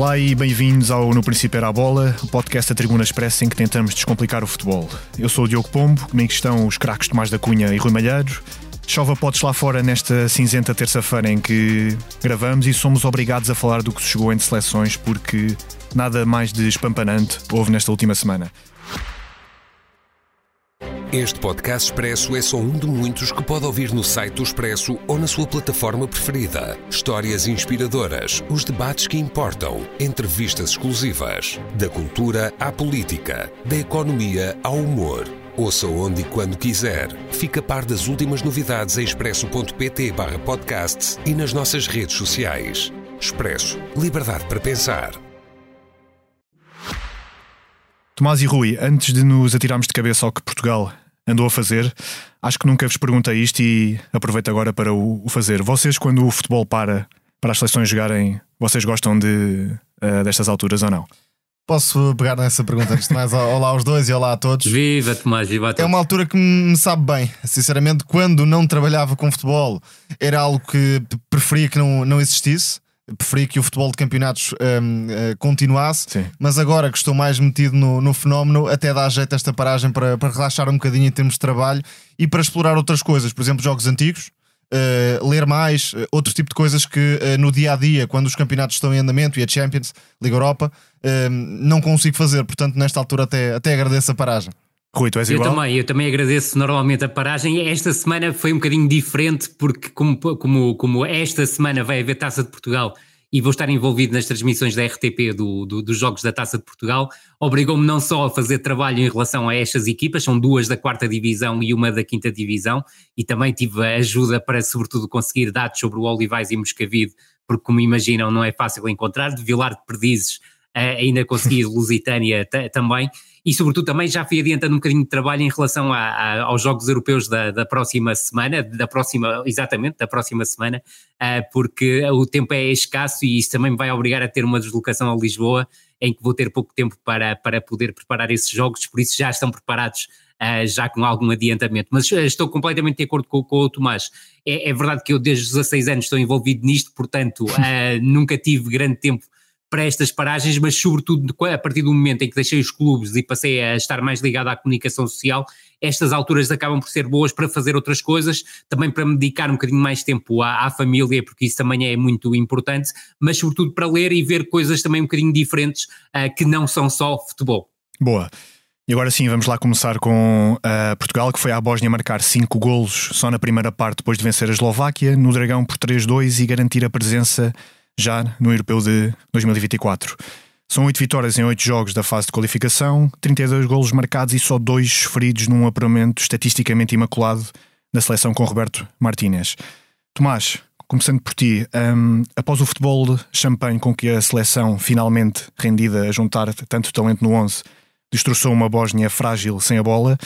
Olá e bem-vindos ao No Princípio Era a Bola, o podcast da Tribuna Express em que tentamos descomplicar o futebol. Eu sou o Diogo Pombo, comigo estão os craques Tomás da Cunha e Rui Malheiro. Chova potes lá fora nesta cinzenta terça-feira em que gravamos e somos obrigados a falar do que se chegou entre seleções porque nada mais de espampanante houve nesta última semana. Este podcast Expresso é só um de muitos que pode ouvir no site do Expresso ou na sua plataforma preferida. Histórias inspiradoras, os debates que importam, entrevistas exclusivas. Da cultura à política, da economia ao humor. Ouça onde e quando quiser. Fica a par das últimas novidades em expresso.pt barra podcasts e nas nossas redes sociais. Expresso. Liberdade para pensar. Tomás e Rui, antes de nos atirarmos de cabeça ao que Portugal andou a fazer, acho que nunca vos perguntei isto e aproveito agora para o, fazer. Vocês, quando o futebol para para as seleções jogarem, vocês gostam de, uh, destas alturas ou não? Posso pegar nessa pergunta antes de mais? Olá aos dois e olá a todos. Viva Tomás, viva a todos. É uma altura que me sabe bem. Sinceramente, quando não trabalhava com futebol, era algo que preferia que não, não existisse preferia que o futebol de campeonatos um, uh, eh, continuasse, Sim. mas agora que estou mais metido no, no fenómeno, até dá jeito esta paragem para, para relaxar um bocadinho em termos de trabalho e para explorar outras coisas, por exemplo, jogos antigos. Uh, ler mais, uh, outro tipo de coisas que no dia a dia, quando os campeonatos estão em andamento e a Champions, Liga Europa, não consigo fazer. Portanto, nesta altura, até, até agradeço a paragem. Rui, tu és eu igual? também, eu também agradeço normalmente a paragem. Esta semana foi um bocadinho diferente, porque como, como, como esta semana vai haver Taça de Portugal e vou estar envolvido nas transmissões da RTP do, do, dos Jogos da Taça de Portugal, obrigou-me não só a fazer trabalho em relação a estas equipas, são duas da quarta divisão e uma da quinta divisão, e também tive ajuda para, sobretudo, conseguir dados sobre o Olivais e Moscavide, porque, como imaginam, não é fácil encontrar, de Vilar de Perdizes ainda consegui Lusitânia também, e sobretudo também já fui adiantando um bocadinho de trabalho em relação a, a, aos Jogos Europeus da, da, próxima semana, da próxima, exatamente, da próxima semana, uh, porque o tempo é escasso e isso também me vai obrigar a ter uma deslocação a Lisboa, em que vou ter pouco tempo para, para poder preparar esses jogos, por isso já estão preparados Uh, já com algum adiantamento. Mas estou completamente de acordo com, com o Tomás. É, é, verdade que eu desde os 16 anos estou envolvido nisto, portanto uh, nunca tive grande tempo para estas paragens, mas sobretudo a partir do momento em que deixei os clubes e passei a estar mais ligado à comunicação social, estas alturas acabam por ser boas para fazer outras coisas, também para me dedicar um bocadinho mais tempo à, à, família, porque isso também é muito importante, mas sobretudo para ler e ver coisas também um bocadinho diferentes uh, que não são só futebol. Boa. E agora sim, vamos lá começar com uh, Portugal, que foi à Bósnia marcar 5 golos só na primeira parte depois de vencer a Eslováquia, no Dragão por 3-2 e garantir a presença já no Europeu de 2024. São oito vitórias em oito jogos da fase de qualificação, 32 golos marcados e só dois feridos num apuramento estatisticamente imaculado da seleção com Roberto Martínez. Tomás, começando por ti, um, após o futebol champanhe com que a seleção finalmente rendida a juntar tanto talento no 11 destroçou uma Bósnia frágil sem a bola,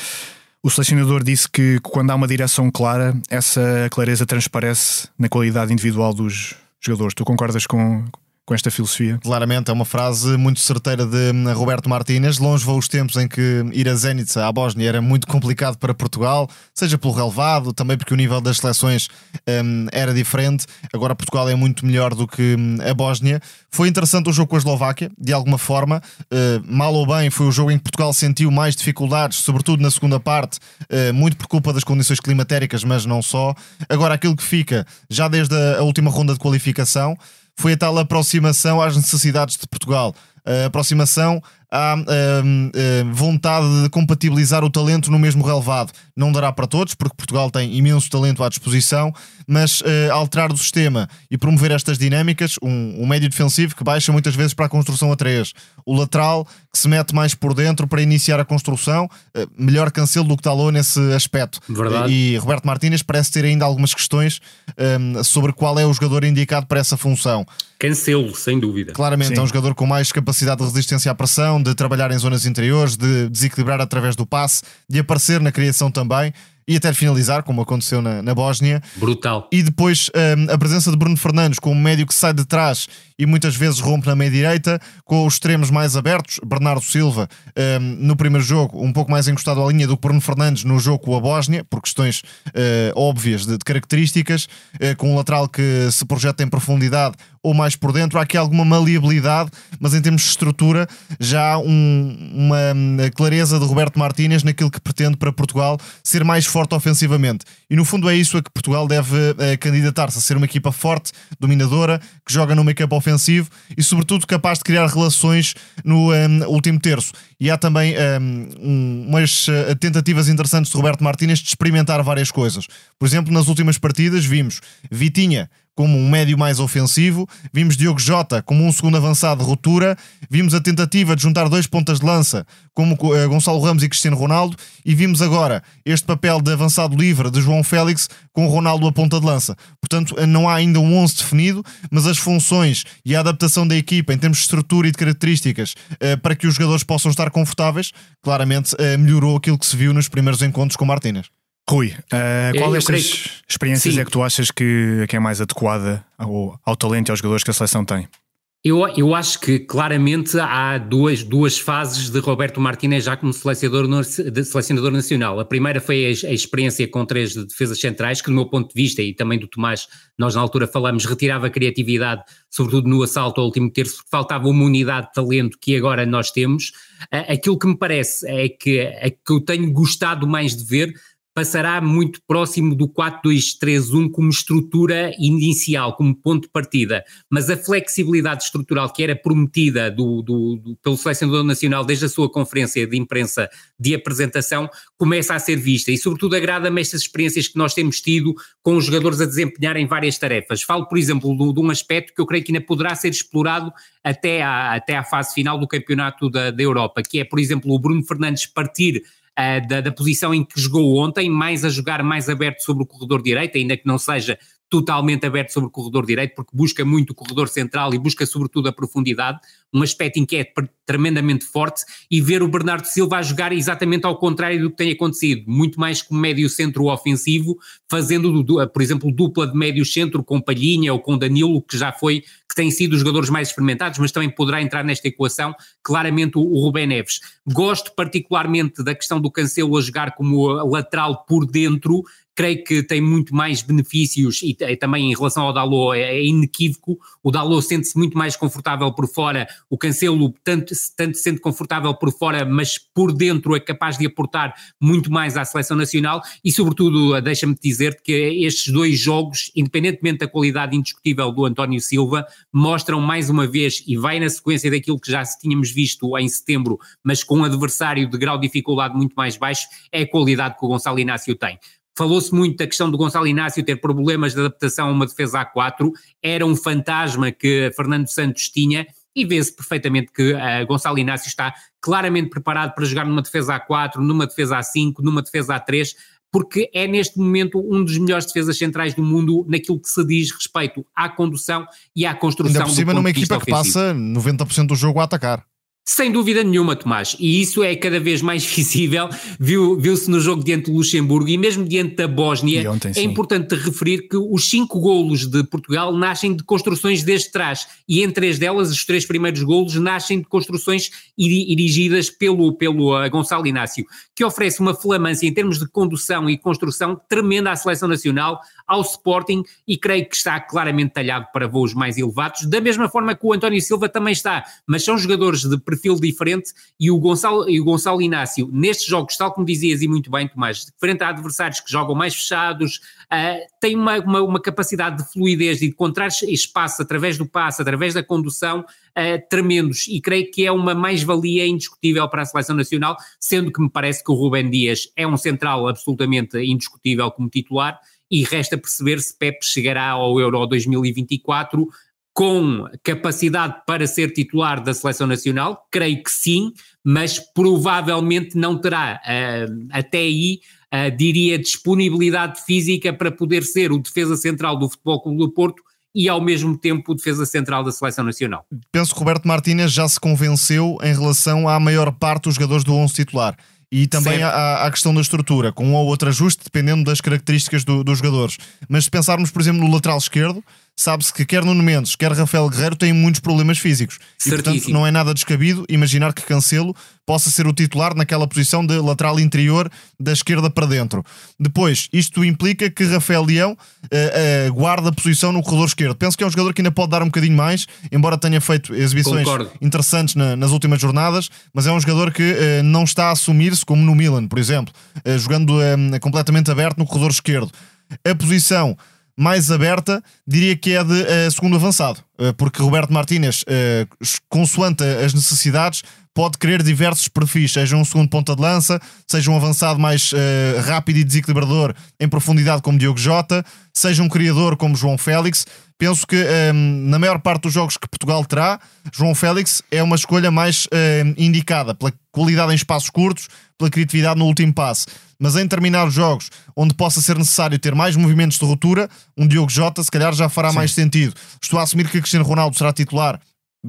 o selecionador disse que quando há uma direção clara, essa clareza transparece na qualidade individual dos, jogadores. Tu concordas com, com esta filosofia? Claramente, é uma frase muito certeira de hum, Roberto Martínez. Longe vão os tempos em que ir a Zenica à Bósnia era muito complicado para Portugal, seja pelo relevado, também porque o nível das seleções um, era diferente. Agora Portugal é muito melhor do que hum, a Bósnia. Foi interessante o jogo com a Eslováquia, de alguma forma. Uh, mal ou bem, foi o jogo em que Portugal sentiu mais dificuldades, sobretudo na segunda parte, uh, muito por culpa das condições climatéricas, mas não só. Agora, aquilo que fica, já desde a última ronda de qualificação, foi a tal aproximação às necessidades de Portugal. A aproximação há hum, hum, vontade de compatibilizar o talento no mesmo relevado. Não dará para todos, porque Portugal tem imenso talento à disposição, mas uh, alterar o sistema e promover estas dinâmicas, um, um, médio defensivo que baixa muitas vezes para a construção a 3, o lateral que se mete mais por dentro para iniciar a construção, uh, melhor cancelo do que Talou nesse aspecto. Verdade. E Roberto Martínez parece ter ainda algumas questões um, sobre qual é o jogador indicado para essa função. Cancelo, sem dúvida. Claramente, Sim. é um jogador com mais capacidade de resistência à pressão, de trabalhar em zonas interiores, de desequilibrar através do passe, de aparecer na criação também e até finalizar, como aconteceu na, na Bósnia. Brutal. E depois um, a presença de Bruno Fernandes como médio que sai de trás e muitas vezes rompe na meia direita, com os extremos mais abertos. Bernardo Silva, um, no primeiro jogo, um pouco mais encostado à linha do que Bruno Fernandes no jogo com a Bósnia, por questões uh, óbvias de, de características, uh, com um lateral que se projeta em profundidade ou mais por dentro. Há aqui alguma maleabilidade, mas em termos de estrutura, já há um, uma hum, clareza de Roberto Martínez naquilo que pretende para Portugal ser mais forte ofensivamente. E no fundo é isso a que Portugal deve uh, candidatar-se, a ser uma equipa forte, dominadora, que joga no make-up ofensivo e, sobretudo, capaz de criar relações no um, último terço. E há também um, umas uh, tentativas interessantes de Roberto Martínez de experimentar várias coisas. Por exemplo, nas últimas partidas vimos Vitinha como um médio mais ofensivo, vimos Diogo Jota como um segundo avançado de ruptura, vimos a tentativa de juntar dois pontas de lança, como uh, Gonçalo Ramos e Cristiano Ronaldo, e vimos agora este papel de avançado livre de João Félix com Ronaldo a ponta de lança. Portanto, eh, não há ainda um 11 definido, mas as funções e a adaptação da equipa em termos de estrutura e de características uh, para que os jogadores possam estar confortáveis, claramente melhorou aquilo que se viu nos primeiros encontros com Martínez. Rui, uh, qual destas que... experiências Sim. é que tu achas que, que é mais adequada ao, ao talento e aos jogadores que a seleção tem? Eu, eu acho que claramente há duas, duas fases de Roberto Martínez já como selecionador, selecionador nacional. A primeira foi a, a, experiência com três defesas centrais, que do meu ponto de vista e também do Tomás, nós na altura falamos, retirava a criatividade, sobretudo no assalto ao último terço, porque faltava uma unidade de talento que agora nós temos. Aquilo que me parece é que, é que eu tenho gostado mais de ver passará muito próximo do 4-2-3-1 como estrutura inicial, como ponto de partida, mas a flexibilidade estrutural que era prometida do, do, do, pelo selecionador nacional desde a sua conferência de imprensa de apresentação começa a ser vista e sobretudo agrada-me estas experiências que nós temos tido com os jogadores a desempenharem várias tarefas. Falo, por exemplo, de, de um aspecto que eu creio que ainda poderá ser explorado até à, até à fase final do campeonato da, da Europa, que é, por exemplo, o Bruno Fernandes partir da, da, posição em que jogou ontem, mais a jogar mais aberto sobre o corredor direito, ainda que não seja totalmente aberto sobre o corredor direito, porque busca muito o corredor central e busca sobretudo a profundidade, um aspecto inquieto tremendamente forte, e ver o Bernardo Silva a jogar exatamente ao contrário do que tem acontecido, muito mais como médio centro ofensivo, fazendo, por exemplo, dupla de médio centro com Palhinha ou com Danilo, que já foi, que tem sido os jogadores mais experimentados, mas também poderá entrar nesta equação, claramente o, o Rubén Neves. Gosto particularmente da questão do Cancelo a jogar como lateral por dentro, creio que tem muito mais benefícios e, e também em relação ao Dalot é, é inequívoco, o Dalot sente-se muito mais confortável por fora, o Cancelo tanto, tanto se sente confortável por fora, mas por dentro é capaz de aportar muito mais à seleção nacional. E sobretudo deixa-me dizer que estes dois jogos, independentemente da qualidade indiscutível do António Silva, mostram mais uma vez e vai na sequência daquilo que já tínhamos visto em setembro, mas com um adversário de grau de dificuldade muito mais baixo, é a qualidade que o Gonçalo Inácio tem. Falou-se muito da questão do Gonçalo Inácio ter problemas de adaptação a uma defesa A4, era um fantasma que Fernando Santos tinha e vê-se perfeitamente que uh, Gonçalo Inácio está claramente preparado para jogar numa defesa A4, numa defesa A5, numa defesa A3, porque é neste momento um dos melhores defesas centrais do mundo naquilo que se diz respeito à condução e à construção Ainda por cima numa equipa que passa 90% do jogo a atacar. Sem dúvida nenhuma, Tomás, e isso é cada vez mais visível, viu, viu-se no jogo diante do Luxemburgo e mesmo diante da Bósnia. Ontem, é importante referir que os cinco golos de Portugal nascem de construções desde trás. E em três delas, os três primeiros golos nascem de construções dirigidas pelo, pelo uh, Gonçalo Inácio, que oferece uma flamância em termos de condução e construção tremenda à seleção nacional, ao Sporting e creio que está claramente talhado para voos mais elevados, da mesma forma que o António Silva também está, mas são jogadores de perfil diferente e o Gonçalo, e o Gonçalo Inácio, nestes jogos, tal como dizias e muito bem, Tomás, frente a adversários que jogam mais fechados, uh, tem uma, uma, uma, capacidade de fluidez e de encontrar espaço através do passe, através da condução, uh, tremendos. E creio que é uma mais-valia indiscutível para a seleção nacional, sendo que me parece que o Rubem Dias é um central absolutamente indiscutível como titular e resta perceber se Pep chegará ao Euro 2024 com capacidade para ser titular da seleção nacional? Creio que sim, mas provavelmente não terá uh, até aí, uh, diria, disponibilidade física para poder ser o defesa central do Futebol Clube do Porto e ao mesmo tempo o defesa central da seleção nacional. Penso que Roberto Martínez já se convenceu em relação à maior parte dos jogadores do 11 titular. E também a questão da estrutura, com um ou outro ajuste, dependendo das características do, dos jogadores. Mas se pensarmos, por exemplo, no lateral esquerdo, sabe-se que quer Nuno Mendes, quer Rafael Guerreiro têm muitos problemas físicos. E portanto não é nada descabido imaginar que Cancelo possa ser o titular naquela posição de lateral interior da esquerda para dentro. Depois, isto implica que Rafael Leão uh, uh, guarda a posição no corredor esquerdo. Penso que é um jogador que ainda pode dar um bocadinho mais, embora tenha feito exibições Concordo. interessantes na, nas últimas jornadas, mas é um jogador que uh, não está a assumir-se como no Milan, por exemplo, jogando completamente aberto no corredor esquerdo. A posição mais aberta, diria que é de uh, segundo avançado, uh, porque Roberto Martínez, uh, consoante as necessidades, pode querer diversos perfis, seja um segundo ponta de lança, seja um avançado mais rápido e desequilibrador em profundidade como Diogo Jota, seja um criador como João Félix. Penso que um, na maior parte dos jogos que Portugal terá, João Félix é uma escolha mais indicada pela qualidade em espaços curtos, pela criatividade no último passe mas em determinados jogos onde possa ser necessário ter mais movimentos de ruptura, um Diogo Jota se calhar já fará Sim. mais sentido. Estou a assumir que Cristiano Ronaldo será titular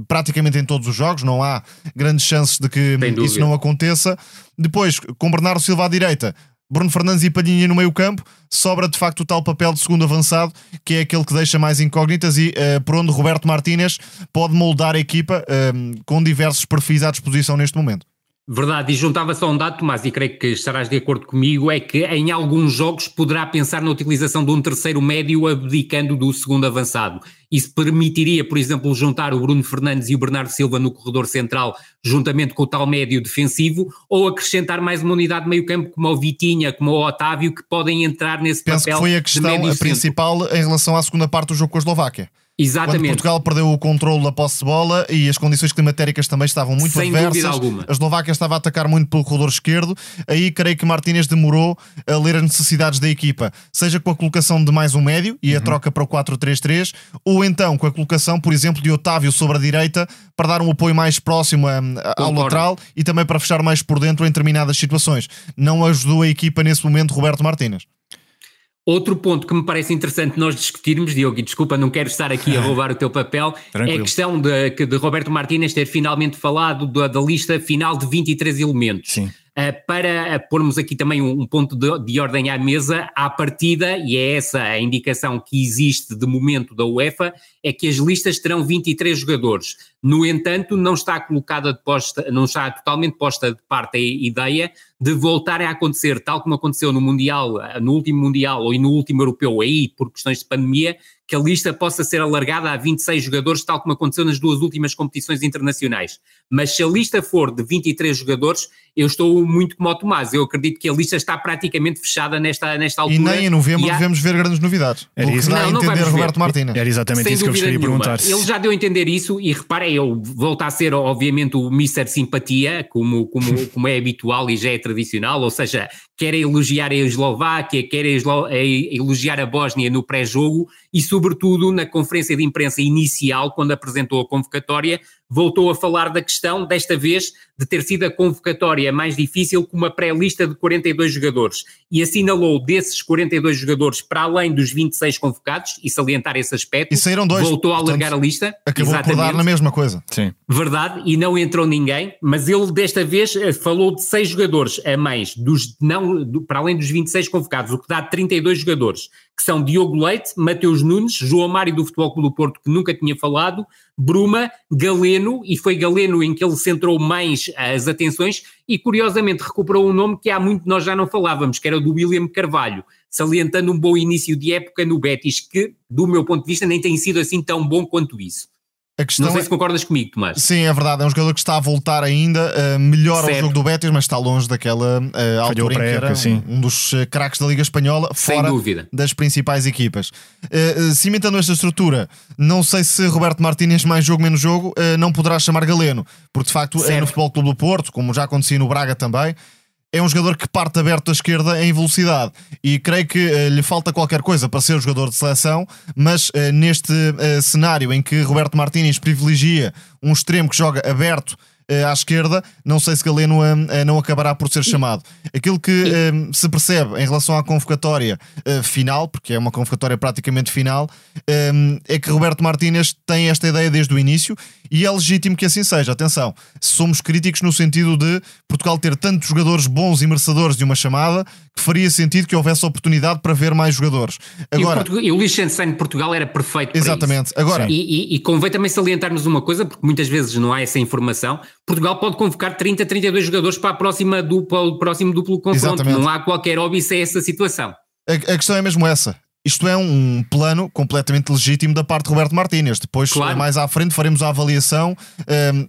praticamente em todos os jogos, não há grandes chances de que isso não aconteça. Depois, com Bernardo Silva à direita, Bruno Fernandes e Palhinha no meio campo, sobra de facto o tal papel de segundo avançado, que é aquele que deixa mais incógnitas e uh, por onde Roberto Martínez pode moldar a equipa uh, com diversos perfis à disposição neste momento. Verdade, e juntava só um dado, Tomás, e creio que estarás de acordo comigo, é que em alguns jogos poderá pensar na utilização de um terceiro médio abdicando do segundo avançado. Isso permitiria, por exemplo, juntar o Bruno Fernandes e o Bernardo Silva no corredor central, juntamente com o tal médio defensivo, ou acrescentar mais uma unidade de meio campo como o Vitinha, como o Otávio, que podem entrar nesse Penso papel. Penso que foi a questão a principal em relação à segunda parte do jogo com a Eslováquia. Exatamente. Quando Portugal perdeu o controle da posse de bola e as condições climatéricas também estavam muito Sem adversas. alguma. A Eslováquia estava a atacar muito pelo corredor esquerdo. Aí creio que Martínez demorou a ler as necessidades da equipa, seja com a colocação de mais um médio e a uhum. troca para o 4-3-3, ou então com a colocação, por exemplo, de Otávio sobre a direita para dar um apoio mais próximo a, a, ao lateral e também para fechar mais por dentro em determinadas situações. Não ajudou a equipa nesse momento Roberto Martínez. Outro ponto que me parece interessante nós discutirmos, Diogo, e desculpa, não quero estar aqui a roubar o teu papel, Tranquilo. é a questão de, de Roberto Martínez ter finalmente falado da, da lista final de 23 elementos. Sim. Uh, para pormos aqui também um, ponto de, de, ordem à mesa, à partida, e é essa a indicação que existe de momento da UEFA, é que as listas terão 23 jogadores. No entanto, não está colocada de posta, não está totalmente posta de parte a ideia de voltar a acontecer, tal como aconteceu no Mundial, no último Mundial ou no último Europeu, aí por questões de pandemia, que a lista possa ser alargada a 26 jogadores, tal como aconteceu nas duas últimas competições internacionais. Mas se a lista for de 23 jogadores, eu estou muito como o Tomás. Eu acredito que a lista está praticamente fechada nesta, nesta altura. E nem em novembro há... devemos ver grandes novidades. Era isso. Não, não entender Roberto Martínez. Era exatamente Sem isso que eu gostaria de perguntar. Ele já deu a entender isso e repare, eu volto a ser obviamente o Mr. Simpatia, como, como, como é habitual e já é tradicional, ou seja, quer elogiar a Eslováquia, quer elogiar a Bósnia no pré-jogo e, sobretudo, na conferência de imprensa inicial, quando apresentou a convocatória, voltou a falar da questão, desta vez, de ter sido a convocatória mais difícil com uma pré-lista de 42 jogadores e assinalou desses 42 jogadores para além dos 26 convocados e salientar esse aspecto. E saíram dois. Voltou a alargar a lista. Acabou exatamente. por dar na mesma coisa. Sim. Verdade, e não entrou ninguém, mas ele desta vez eh, falou de seis jogadores a mais, dos, não, do, para além dos 26 convocados, o que dá 32 jogadores, que são Diogo Leite, Mateus Nunes, João Mário do Futebol Clube do Porto, que nunca tinha falado, Bruma, Galeno, e foi Galeno em que ele centrou mais as atenções, e curiosamente recuperou um nome que há muito nós já não falávamos, que era o do William Carvalho, salientando um bom início de época no Betis, que, do meu ponto de vista, nem tem sido assim tão bom quanto isso. A questão não sei é... se concordas comigo, Tomás. Sim, é verdade. É um jogador que está a voltar ainda, uh, melhor certo. ao jogo do Betis, mas está longe daquela uh, altura em que era sim. um, dos uh, craques da Liga Espanhola, Sem fora dúvida. das principais equipas. Uh, cimentando esta estrutura, não sei se Roberto Martínez, mais jogo, menos jogo, não poderá chamar Galeno, porque de facto é no Futebol Clube do Porto, como já acontecia no Braga também, é um jogador que parte aberto à esquerda em velocidade. E creio que uh, lhe falta qualquer coisa para ser jogador de seleção, mas uh, neste uh, cenário em que Roberto Martínez privilegia um extremo que joga aberto à esquerda, não sei se Galeno não acabará por ser chamado. Aquilo que se percebe em relação à convocatória final, porque é uma convocatória praticamente final, é que Roberto Martínez tem esta ideia desde o início e é legítimo que assim seja. Atenção, somos críticos no sentido de Portugal ter tantos jogadores bons e merecedores de uma chamada que faria sentido que houvesse oportunidade para ver mais jogadores. Agora, e o, e o Liechtenstein de Portugal era perfeito para Exatamente. Agora, e, e, e convém também salientarmos uma coisa, porque muitas vezes não há essa informação. Portugal pode convocar 30, 32 jogadores para, a próxima dupla, o próximo duplo confronto. Exatamente. Não há qualquer óbvio se é essa situação. A, a questão é mesmo essa. Isto é um plano completamente legítimo da parte de Roberto Martínez. Depois, claro. mais à frente, faremos a avaliação um,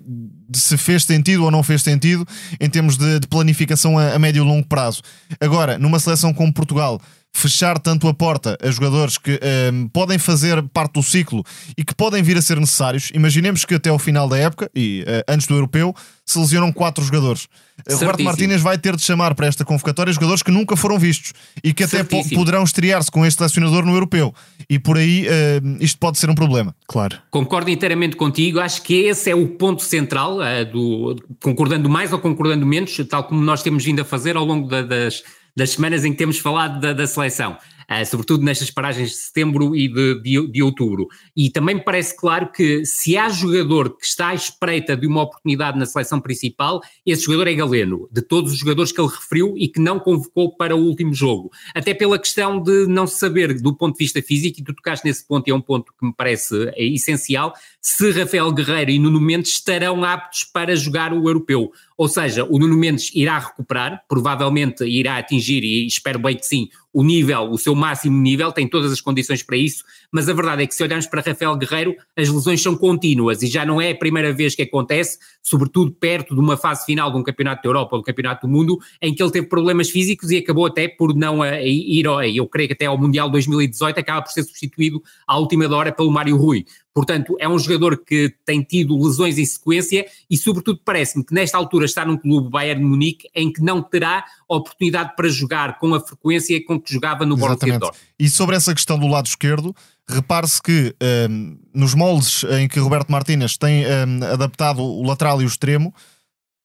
de se fez sentido ou não fez sentido em termos de, de planificação a, a médio e longo prazo. Agora, numa seleção como Portugal, fechar tanto a porta a jogadores que um, podem fazer parte do ciclo e que podem vir a ser necessários. Imaginemos que até ao final da época e uh, antes do europeu se lesionam quatro jogadores. Certíssimo. Roberto Martínez vai ter de chamar para esta convocatória jogadores que nunca foram vistos e que até po poderão estrear-se com este selecionador no europeu. E por aí uh, isto pode ser um problema. Claro. Concordo inteiramente contigo. Acho que esse é o ponto central, uh, do, concordando mais ou concordando menos, tal como nós temos vindo a fazer ao longo da, das das semanas em que temos falado da, da seleção. Uh, sobretudo nestas paragens de setembro e de, de, de, outubro. E também me parece claro que se há jogador que está à espreita de uma oportunidade na seleção principal, esse jogador é Galeno, de todos os jogadores que ele referiu e que não convocou para o último jogo. Até pela questão de não saber do ponto de vista físico, e tu tocaste nesse ponto e é um ponto que me parece é essencial, se Rafael Guerreiro e Nuno Mendes estarão aptos para jogar o europeu. Ou seja, o Nuno Mendes irá recuperar, provavelmente irá atingir, e espero bem que sim, o nível, o seu máximo nível, tem todas as condições para isso, mas a verdade é que se olharmos para Rafael Guerreiro, as lesões são contínuas e já não é a primeira vez que acontece, sobretudo perto de uma fase final de um campeonato da Europa ou do campeonato do mundo, em que ele teve problemas físicos e acabou até por não ir, eu creio que até ao Mundial 2018 acaba por ser substituído à última hora pelo Mário Rui. Portanto, é um jogador que tem tido lesões em sequência e, sobretudo, parece-me que nesta altura está num clube Bayern de Munique em que não terá oportunidade para jogar com a frequência com que jogava no Borussia Dortmund. E sobre essa questão do lado esquerdo, repare-se que um, nos moldes em que Roberto Martínez tem um, adaptado o lateral e o extremo,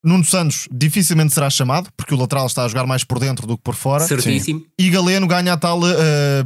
Nuno Santos dificilmente será chamado, porque o lateral está a jogar mais por dentro do que por fora. Certíssimo. Sim. E Galeno ganha a tal uh,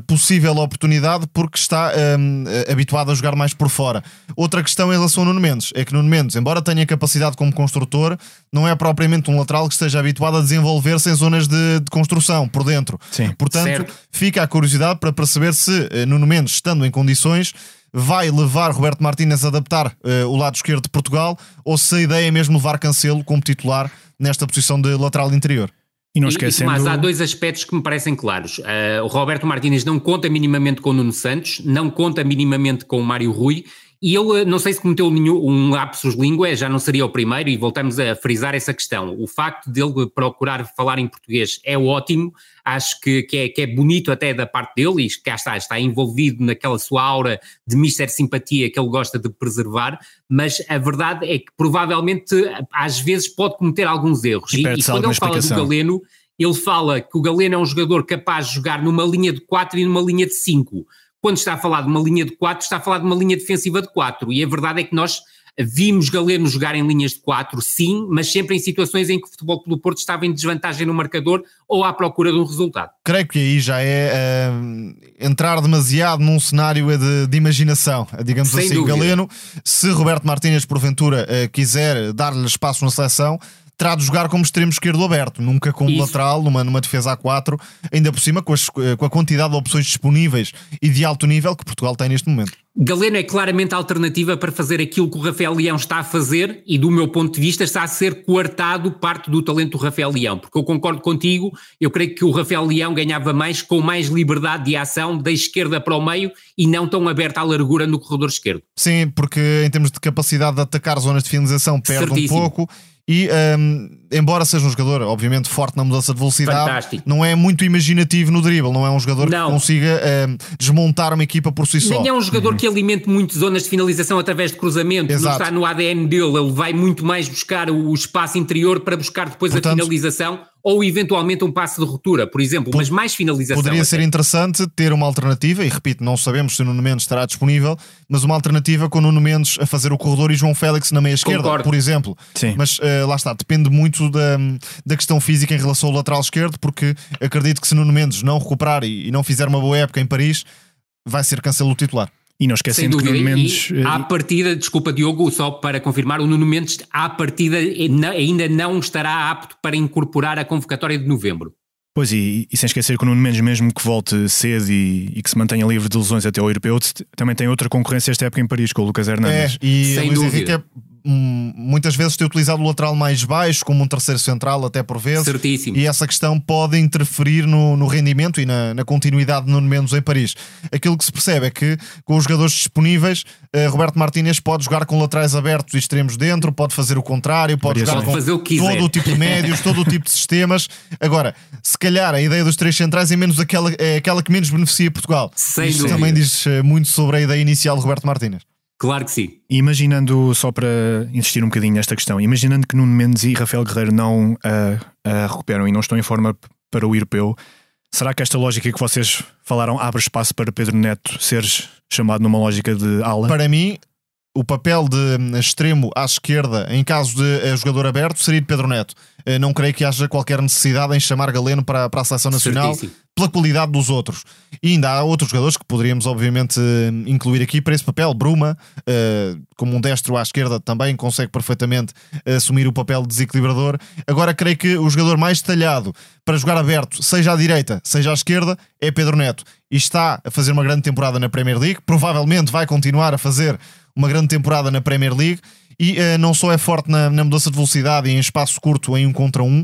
possível oportunidade porque está um, eh, habituado a jogar mais por fora. Outra questão em relação ao Nuno Mendes é que Nuno Mendes, embora tenha capacidade como construtor, não é propriamente um lateral que esteja habituado a desenvolver-se em zonas de, de, construção, por dentro. Sim. Portanto, certo. fica a curiosidade para perceber se uh, Nuno Mendes, estando em condições, vai levar Roberto Martínez a adaptar uh, o lado esquerdo de Portugal ou se a ideia é mesmo levar Cancelo como titular nesta posição de lateral interior. E não esquecendo... Mas há dois aspectos que me parecem claros. Uh, o Roberto Martínez não conta minimamente com o Nuno Santos, não conta minimamente com o Mário Rui e ele, não sei se cometeu nenhum, um lapsus língua, já não seria o primeiro, e voltamos a frisar essa questão. O facto dele procurar falar em português é ótimo, acho que, que, é, que é bonito até da parte dele, e cá está, está envolvido naquela sua aura de mister simpatia que ele gosta de preservar, mas a verdade é que provavelmente às vezes pode cometer alguns erros. E, e, e quando ele fala do Galeno, ele fala que o Galeno é um jogador capaz de jogar numa linha de 4 e numa linha de 5 quando está a falar de uma linha de 4, está a falar de uma linha defensiva de 4. E a verdade é que nós vimos Galeno jogar em linhas de 4, sim, mas sempre em situações em que o Futebol Clube do Porto estava em desvantagem no marcador ou à procura de um resultado. Creio que aí já é uh, entrar demasiado num cenário de, de imaginação, digamos Sem assim. Dúvida. Galeno, se Roberto Martínez porventura uh, quiser dar-lhe espaço na seleção, terá de jogar como extremo esquerdo aberto, nunca como Isso. lateral, numa, numa defesa a 4, ainda por cima com, as, com a quantidade de opções disponíveis e de alto nível que Portugal tem neste momento. Galeno é claramente a alternativa para fazer aquilo que o Rafael Leão está a fazer e, do meu ponto de vista, está a ser coartado parte do talento do Rafael Leão, porque eu concordo contigo, eu creio que o Rafael Leão ganhava mais com mais liberdade de ação da esquerda para o meio e não tão aberta à largura no corredor esquerdo. Sim, porque em termos de capacidade de atacar zonas de finalização perde Certíssimo. um pouco e um, embora seja um jogador, obviamente, forte na mudança de velocidade, Fantástico. não é muito imaginativo no dribble, não é um jogador não. que consiga um, desmontar uma equipa por si só. Nem é um jogador uhum. que alimente muito zonas de finalização através de cruzamento, Exato. não está no ADN dele, ele vai muito mais buscar o espaço interior para buscar depois Portanto, a finalização ou eventualmente um passe de ruptura, por exemplo, mas mais finalização. Poderia até. ser interessante ter uma alternativa, e repito, não sabemos se o Nuno Mendes estará disponível, mas uma alternativa com o Nuno Mendes a fazer o corredor e João Félix na meia esquerda, Concordo. por exemplo. Sim. Mas uh, lá está, depende muito da, da questão física em relação ao lateral esquerdo, porque acredito que se Nuno Mendes não recuperar e, e não fizer uma boa época em Paris, vai ser cancelo titular. E não esquecendo que. Nuno Mendes. E, eh, à partida, desculpa Diogo, só para confirmar, o Nuno Mendes à partida ainda não estará apto para incorporar a convocatória de novembro. Pois, e, e sem esquecer que o Nuno Mendes, mesmo que volte cedo e, e que se mantenha livre de lesões até ao europeu, também tem outra concorrência esta época em Paris com o Lucas É, Hernandes. e Sem Luís dúvida. Henrique hum, muitas vezes tem utilizado o lateral mais baixo, como um terceiro central, até por vezes. Certíssimo. E essa questão pode interferir no, no rendimento e na, na continuidade de Nuno Mendes em Paris. Aquilo que se percebe é que, com os jogadores disponíveis, eh, Roberto Martínez pode jogar com laterais abertos e extremos dentro, pode fazer o contrário, pode jogar com fazer o que quiser. todo o tipo de médios, todo o tipo de sistemas. Agora, se calhar a ideia dos três centrais é, menos aquela, é aquela que menos beneficia Portugal. Sem Isto dúvida. também diz eh, muito sobre a ideia inicial de Roberto Martínez. Claro que sim. E imaginando, só para insistir um bocadinho nesta questão, imaginando que Nuno Mendes e Rafael Guerreiro não ah, ah, recuperam e não estão em forma para o europeu, será que esta lógica que vocês falaram abre espaço para Pedro Neto ser chamado numa lógica de ala? Para mim, o papel de extremo à esquerda, em caso de eh, jogador aberto, seria de Pedro Neto. Eh, Não creio que haja qualquer necessidade em chamar Galeno para, para a seleção nacional Certíssimo. pela qualidade dos outros. E ainda há outros jogadores que poderíamos, obviamente, eh, incluir aqui para esse papel. Bruma, eh, como um destro à esquerda, também consegue perfeitamente assumir o papel de desequilibrador. Agora, creio que o jogador mais talhado para jogar aberto, seja à direita, seja à esquerda, é Pedro Neto. E está a fazer uma grande temporada na Premier League. Provavelmente vai continuar a fazer uma grande temporada na Premier League. E eh, não só é forte na, na mudança de velocidade e em espaço curto, em um contra um,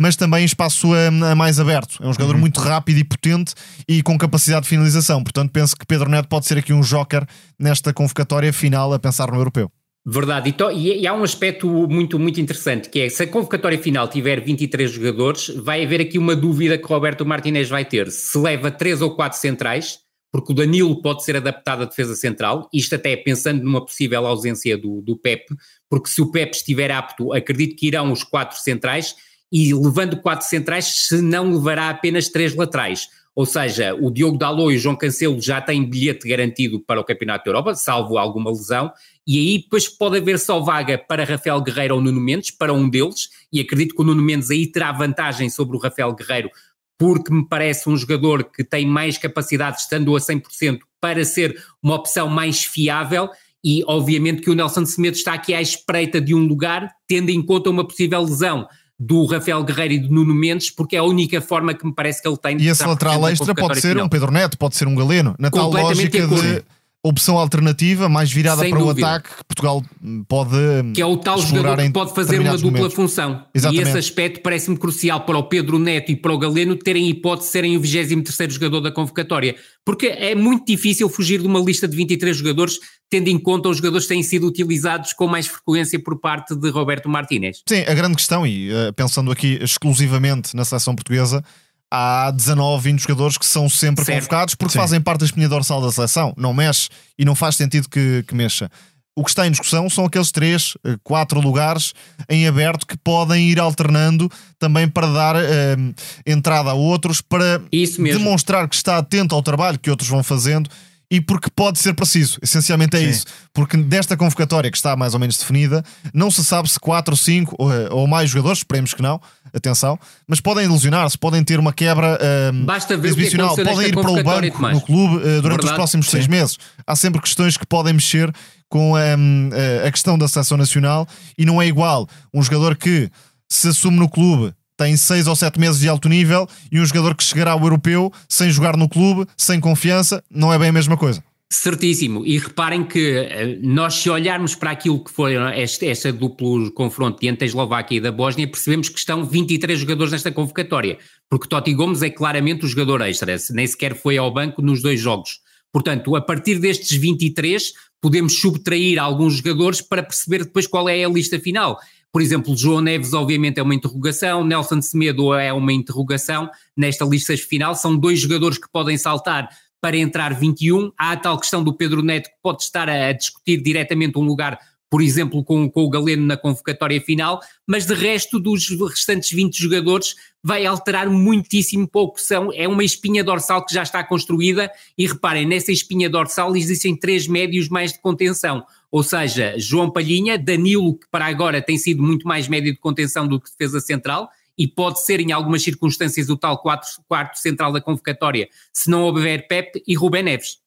mas também em espaço eh, mais aberto. É um jogador muito rápido e potente e com capacidade de finalização. Portanto, penso que Pedro Neto pode ser aqui um joker nesta convocatória final a pensar no europeu. Verdade, e, to- e- e há um aspecto muito, muito interessante, que é se a convocatória final tiver 23 jogadores, vai haver aqui uma dúvida que Roberto Martinez vai ter. Se leva 3 ou 4 centrais, porque o Danilo pode ser adaptado à defesa central, isto até pensando numa possível ausência do, do Pep, porque se o Pep estiver apto, acredito que irão os 4 centrais, e levando 4 centrais, se não levará apenas 3 laterais. Ou seja, o Diogo Dalot e o João Cancelo já têm bilhete garantido para o Campeonato da Europa, salvo alguma lesão, e aí depois pode haver só vaga para Rafael Guerreiro ou Nuno Mendes, para um deles, e acredito que o Nuno Mendes aí terá vantagem sobre o Rafael Guerreiro, porque me parece um jogador que tem mais capacidade, estando a 100%, para ser uma opção mais fiável, e obviamente que o Nelson Semedo está aqui à espreita de um lugar, tendo em conta uma possível lesão do Rafael Guerreiro e do Nuno Mendes, porque é a única forma que me parece que ele tem de E esse lateral extra pode ser final. um Pedro Neto, pode ser um Galeno, na tal lógica de. Opção alternativa, mais virada Sem para dúvida. o ataque, que Portugal pode que é o tal jogador que pode fazer uma dupla momentos. função. Exatamente. E esse aspecto parece-me crucial para o Pedro Neto e para o Galeno terem hipótese de serem o 23 jogador da convocatória. Porque é muito difícil fugir de uma lista de 23 jogadores, tendo em conta os jogadores que têm sido utilizados com mais frequência por parte de Roberto Martínez. Sim, a grande questão, e eh, pensando aqui exclusivamente na seleção portuguesa, há 19, 20 jogadores que são sempre Certo. convocados porque Sim. fazem parte da espinha dorsal da seleção. Não mexe e não faz sentido que, que mexa. O que está em discussão são aqueles 3, 4 lugares em aberto que podem ir alternando também para dar eh, entrada a outros, para demonstrar que está atento ao trabalho que outros vão fazendo e porque pode ser preciso. Essencialmente é Sim. isso. Porque desta convocatória que está mais ou menos definida, não se sabe se 4 ou 5 ou, ou mais jogadores, esperemos que não, atenção, mas podem lesionar-se, podem ter uma quebra ahm, Basta ver que exibicional, aconteceu podem ir para o banco no clube eh, durante os Verdade. próximos seis meses. Há sempre questões que podem mexer com ahm, eh, a questão da seleção nacional e não é igual um jogador que se assume no clube tem seis ou sete meses de alto nível e um jogador que chegará ao europeu sem jogar no clube, sem confiança, não é bem a mesma coisa. Certíssimo. E reparem que eh, nós, se olharmos para aquilo que foi é, este, este duplo confronto diante da Eslováquia e da Bósnia, percebemos que estão 23 jogadores nesta convocatória, porque Totti Gomes é claramente o jogador extra, nem sequer foi ao banco nos dois jogos. Portanto, a partir destes 23, podemos subtrair alguns jogadores para perceber depois qual é a lista final. Por exemplo, João Neves, obviamente, é uma interrogação, Nelson Semedo é uma interrogação. Nesta lista final, são dois jogadores que podem saltar para entrar 21. Há a tal questão do Pedro Neto que pode estar a discutir diretamente um lugar por exemplo, com, com o Galeno na convocatória final, mas de resto dos restantes 20 jogadores vai alterar muitíssimo pouco. São, é uma espinha dorsal que já está construída e reparem, nessa espinha dorsal existem três médios mais de contenção, ou seja, João Palhinha, Danilo, que para agora tem sido muito mais médio de contenção do que defesa central, e pode ser em algumas circunstâncias o tal quarto, quarto central da convocatória, se não houver Pep e Rubén Neves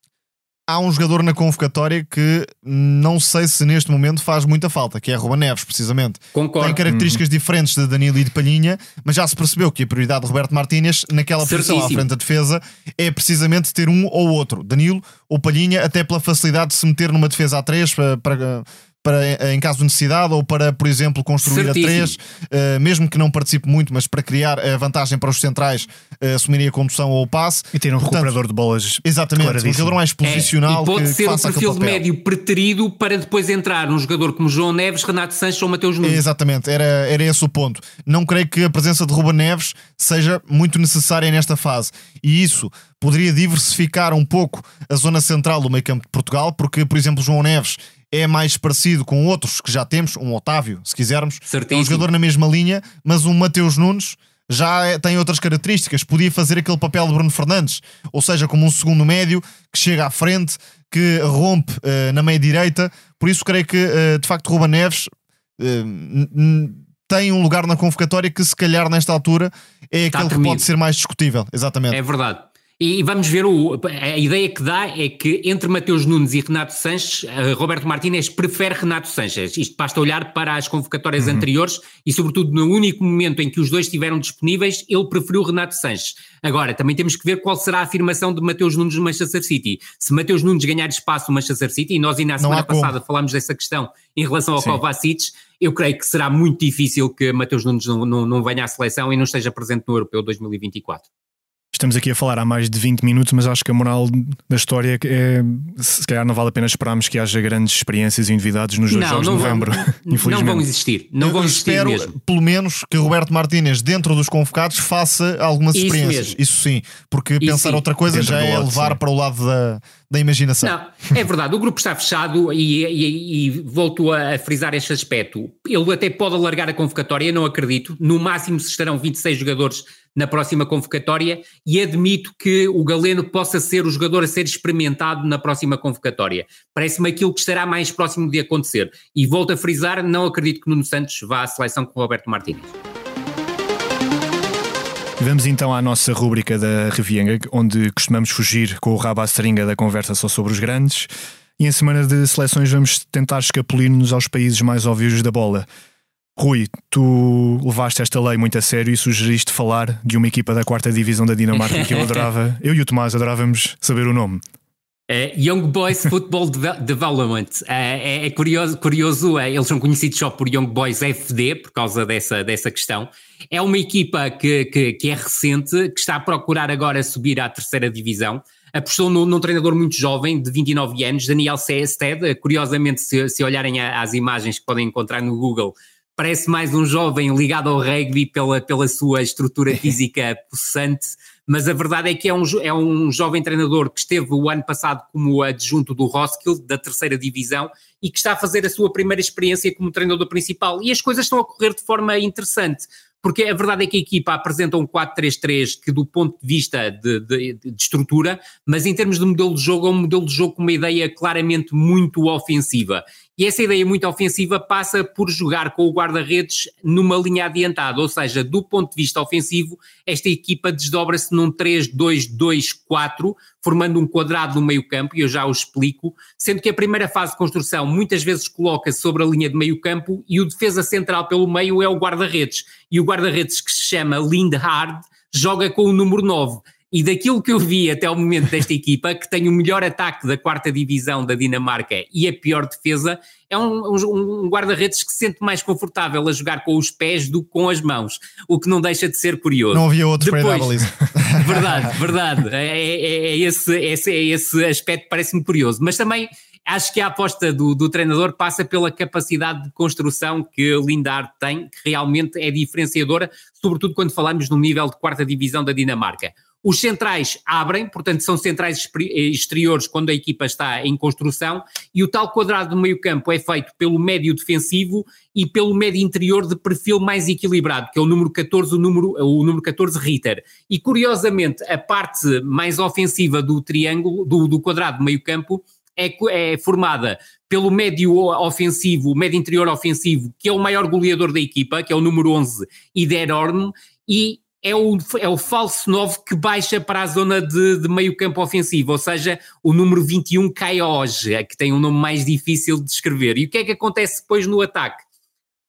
há um jogador na convocatória que não sei se neste momento faz muita falta, que é Ruba Neves, precisamente. Concordo. Tem características uhum. diferentes de Danilo e de Palhinha, mas já se percebeu que a prioridade de Roberto Martínez naquela Certíssimo. posição à frente da defesa é precisamente ter um ou outro, Danilo ou Palhinha, até pela facilidade de se meter numa defesa a três para, para para, em caso de necessidade ou para, por exemplo, construir Certíssimo. a três, uh, mesmo que não participe muito, mas para criar a vantagem para os centrais, uh, assumiria a condução ou o passe. E ter um Portanto, recuperador de bolas. Exatamente, um jogador mais posicional. É, e pode que, ser que um perfil de médio preterido para depois entrar um jogador como João Neves, Renato Sanches ou Mateus Nunes. Exatamente, era, era esse o ponto. Não creio que a presença de Ruben Neves seja muito necessária nesta fase. E isso poderia diversificar um pouco a zona central do meio campo de Portugal, porque, por exemplo, João Neves é mais parecido com outros que já temos, um Otávio, se quisermos, Certíssimo. é um jogador na mesma linha, mas um Mateus Nunes já é, tem outras características, podia fazer aquele papel de Bruno Fernandes, ou seja, como um segundo médio que chega à frente, que rompe uh, na meia direita, por isso creio que uh, de facto Ruba Neves uh, tem um lugar na convocatória que se calhar nesta altura é Está aquele que pode ser mais discutível, exatamente. É verdade. E vamos ver, o, a ideia que dá é que entre Mateus Nunes e Renato Sanches, eh, Roberto Martínez prefere Renato Sanches. Isto basta olhar para as convocatórias uhum. anteriores e, sobretudo, no único momento em que os dois estiveram disponíveis, ele preferiu Renato Sanches. Agora, também temos que ver qual será a afirmação de Mateus Nunes no Manchester City. Se Mateus Nunes ganhar espaço no Manchester City, e nós ainda na semana passada como. falámos dessa questão em relação ao. Kovacic, eu creio que será muito difícil que Mateus Nunes não, não, não venha à seleção e não esteja presente no Europeu 2024. Estamos aqui a falar há mais de 20 minutos, mas acho que a moral da história é se calhar não vale a pena esperarmos que haja grandes experiências e individualidades nos dois não, jogos de novembro. Vão, infelizmente. Não vão existir. Não Eu vão existir espero, mesmo. pelo menos, que Roberto Martínez, dentro dos convocados, faça algumas Isso experiências. Mesmo. Isso sim, porque Isso pensar sim. outra coisa dentro já é lado, levar sim. para o lado da, da imaginação. Não, é verdade. O grupo está fechado e, e, e volto a, frisar este aspecto. Ele até pode alargar a convocatória, não acredito. No máximo se estarão 26 jogadores na próxima convocatória e admito que o Galeno possa ser o jogador a ser experimentado na próxima convocatória. Parece-me aquilo que estará mais próximo de acontecer. E volto a frisar, não acredito que Nuno Santos vá à seleção com Roberto Martínez. Vamos então à nossa rúbrica da Revienga, onde costumamos fugir com o rabo à seringa da conversa só sobre os grandes. E em semana de seleções vamos tentar escapulir-nos aos países mais óbvios da bola. Rui, tu levaste esta lei muito a sério e sugeriste falar de uma equipa da quarta divisão da Dinamarca que eu adorava, eu e o Tomás adorávamos saber o nome. Uh, Young Boys Football Development. Uh, é, é, curioso, curioso uh, eles são conhecidos só por Young Boys FD, por causa dessa, dessa questão. É uma equipa que, que, que é recente, que está a procurar agora subir à terceira divisão. Apostou num, num treinador muito jovem, de 29 anos, Daniel Seested. Curiosamente, se, se olharem às imagens que podem encontrar no Google, parece mais um jovem ligado ao rugby pela, pela sua estrutura física possante, mas a verdade é que é um, é um jovem treinador que esteve o ano passado como adjunto do Roskilde, da terceira divisão, e que está a fazer a sua primeira experiência como treinador principal. E as coisas estão a correr de forma interessante porque a verdade é que a equipa apresenta um 4-3-3 que, do ponto de vista de, de, de, estrutura, mas em termos de modelo de jogo, é um modelo de jogo com uma ideia claramente muito ofensiva. E essa ideia muito ofensiva passa por jogar com o guarda-redes numa linha adiantada, ou seja, do ponto de vista ofensivo, esta equipa desdobra-se num 3-2-2-4, formando um quadrado no meio-campo, e eu já o explico, sendo que a primeira fase de construção muitas vezes coloca-se sobre a linha de meio-campo e o defesa central pelo meio é o guarda-redes. E o guarda-redes que se chama Lindhard joga com o número 9 e daquilo que eu vi até o momento desta equipa, que tem o melhor ataque da quarta divisão da Dinamarca e a pior defesa, é um, um, um guarda-redes que se sente mais confortável a jogar com os pés do que com as mãos, o que não deixa de ser curioso. Não havia outro Depois, para Verdade, verdade. É, é, é, esse, esse, é esse aspecto parece-me curioso, mas também acho que a aposta do, do, treinador passa pela capacidade de construção que Lindar tem, que realmente é diferenciadora, sobretudo quando falamos no nível de quarta divisão da Dinamarca. Os centrais abrem, portanto são centrais exteriores quando a equipa está em construção, e o tal quadrado do meio campo é feito pelo médio defensivo e pelo médio interior de perfil mais equilibrado, que é o número 14, o número, o número 14 Ritter. E curiosamente, a parte mais ofensiva do triângulo, do, do quadrado do meio campo, é, é, formada pelo médio ofensivo, médio interior ofensivo, que é o maior goleador da equipa, que é o número 11, Iderorn, e é o, é o falso 9 que baixa para a zona de, de meio campo ofensivo, ou seja, o número 21 hoje, que tem um nome mais difícil de escrever. E o que é que acontece depois no ataque?